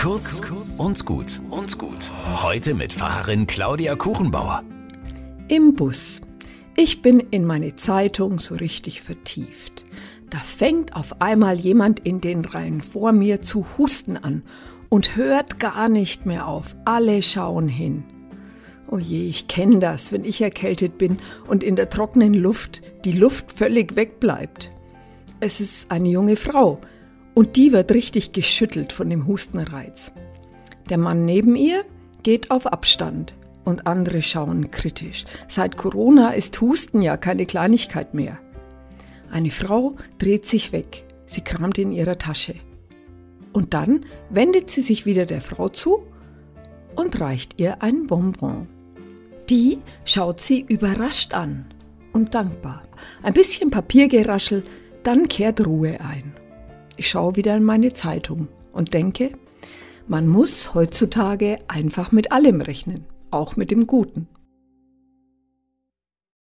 Kurz und gut und gut. Heute mit Pfarrerin Claudia Kuchenbauer. Im Bus. Ich bin in meine Zeitung so richtig vertieft. Da fängt auf einmal jemand in den Reihen vor mir zu husten an und hört gar nicht mehr auf. Alle schauen hin. Oh je, ich kenne das, wenn ich erkältet bin und in der trockenen Luft die Luft völlig wegbleibt. Es ist eine junge Frau und die wird richtig geschüttelt von dem Hustenreiz. Der Mann neben ihr geht auf Abstand und andere schauen kritisch. Seit Corona ist Husten ja keine Kleinigkeit mehr. Eine Frau dreht sich weg. Sie kramt in ihrer Tasche. Und dann wendet sie sich wieder der Frau zu und reicht ihr ein Bonbon. Die schaut sie überrascht an und dankbar. Ein bisschen Papiergeraschel, dann kehrt Ruhe ein. Ich schaue wieder in meine Zeitung und denke, man muss heutzutage einfach mit allem rechnen, auch mit dem Guten.